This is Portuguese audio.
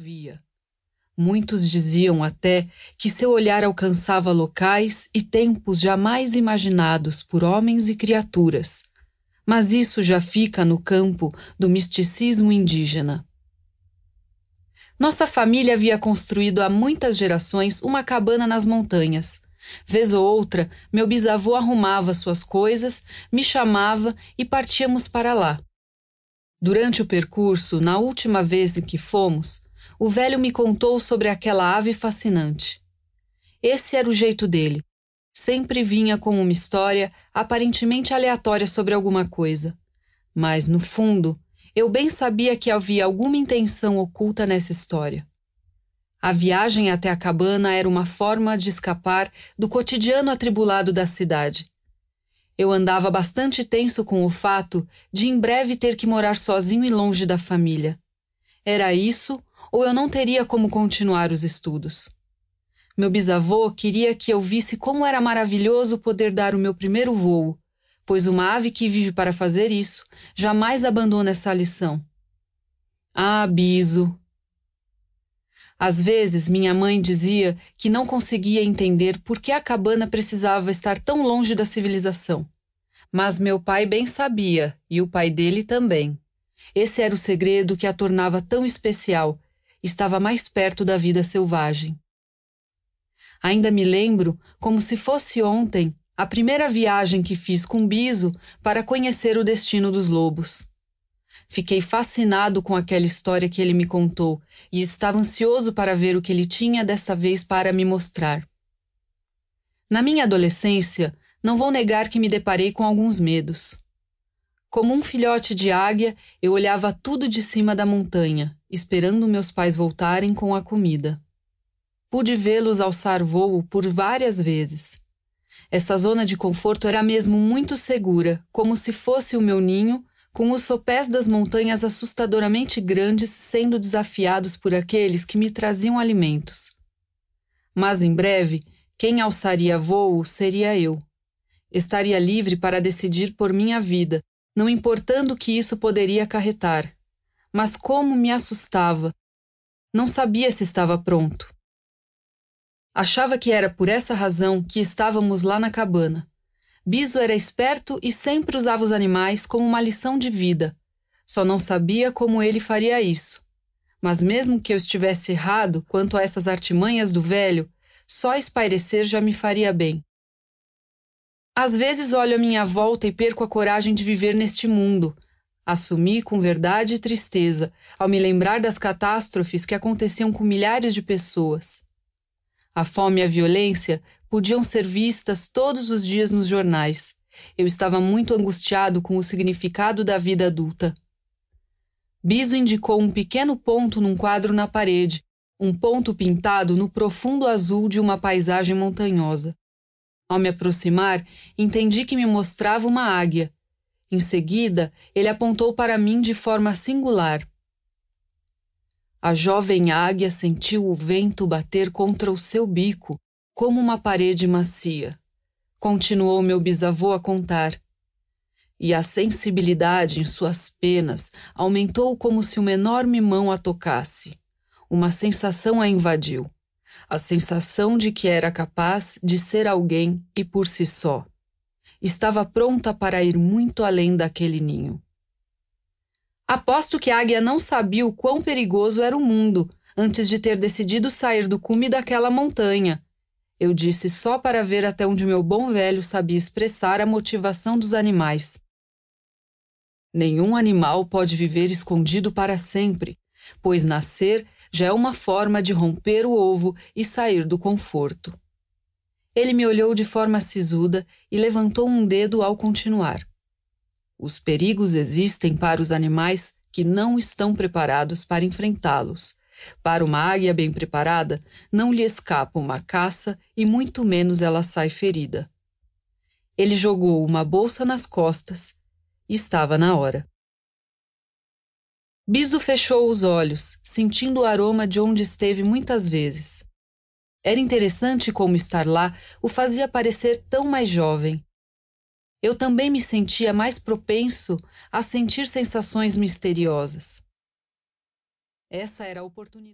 via. Muitos diziam até que seu olhar alcançava locais e tempos jamais imaginados por homens e criaturas, mas isso já fica no campo do misticismo indígena. Nossa família havia construído há muitas gerações uma cabana nas montanhas. Vez ou outra, meu bisavô arrumava suas coisas, me chamava e partíamos para lá. Durante o percurso, na última vez em que fomos, o velho me contou sobre aquela ave fascinante. Esse era o jeito dele. Sempre vinha com uma história aparentemente aleatória sobre alguma coisa. Mas, no fundo, eu bem sabia que havia alguma intenção oculta nessa história. A viagem até a cabana era uma forma de escapar do cotidiano atribulado da cidade. Eu andava bastante tenso com o fato de em breve ter que morar sozinho e longe da família. Era isso ou eu não teria como continuar os estudos. Meu bisavô queria que eu visse como era maravilhoso poder dar o meu primeiro voo, pois uma ave que vive para fazer isso jamais abandona essa lição. Ah, biso! Às vezes minha mãe dizia que não conseguia entender por que a cabana precisava estar tão longe da civilização. Mas meu pai bem sabia, e o pai dele também. Esse era o segredo que a tornava tão especial estava mais perto da vida selvagem. Ainda me lembro, como se fosse ontem, a primeira viagem que fiz com Biso para conhecer o destino dos lobos. Fiquei fascinado com aquela história que ele me contou e estava ansioso para ver o que ele tinha dessa vez para me mostrar. Na minha adolescência, não vou negar que me deparei com alguns medos. Como um filhote de águia, eu olhava tudo de cima da montanha, esperando meus pais voltarem com a comida. Pude vê-los alçar voo por várias vezes. Essa zona de conforto era mesmo muito segura, como se fosse o meu ninho, com os sopés das montanhas assustadoramente grandes sendo desafiados por aqueles que me traziam alimentos. Mas em breve, quem alçaria voo seria eu. Estaria livre para decidir por minha vida, não importando o que isso poderia acarretar. Mas como me assustava! Não sabia se estava pronto. Achava que era por essa razão que estávamos lá na cabana. Biso era esperto e sempre usava os animais como uma lição de vida. Só não sabia como ele faria isso. Mas mesmo que eu estivesse errado quanto a essas artimanhas do velho, só espairecer já me faria bem. Às vezes olho a minha volta e perco a coragem de viver neste mundo. Assumi com verdade e tristeza, ao me lembrar das catástrofes que aconteciam com milhares de pessoas. A fome e a violência podiam ser vistas todos os dias nos jornais. Eu estava muito angustiado com o significado da vida adulta. Biso indicou um pequeno ponto num quadro na parede, um ponto pintado no profundo azul de uma paisagem montanhosa. Ao me aproximar, entendi que me mostrava uma águia. Em seguida, ele apontou para mim de forma singular. A jovem águia sentiu o vento bater contra o seu bico, como uma parede macia. Continuou meu bisavô a contar. E a sensibilidade em suas penas aumentou como se uma enorme mão a tocasse. Uma sensação a invadiu a sensação de que era capaz de ser alguém e por si só. Estava pronta para ir muito além daquele ninho. Aposto que a águia não sabia o quão perigoso era o mundo antes de ter decidido sair do cume daquela montanha. Eu disse só para ver até onde meu bom velho sabia expressar a motivação dos animais. Nenhum animal pode viver escondido para sempre, pois nascer já é uma forma de romper o ovo e sair do conforto. Ele me olhou de forma sisuda e levantou um dedo ao continuar. Os perigos existem para os animais que não estão preparados para enfrentá-los. Para uma águia bem preparada, não lhe escapa uma caça e muito menos ela sai ferida. Ele jogou uma bolsa nas costas e estava na hora. Biso fechou os olhos, sentindo o aroma de onde esteve muitas vezes. Era interessante como estar lá o fazia parecer tão mais jovem. Eu também me sentia mais propenso a sentir sensações misteriosas. Essa era a oportunidade.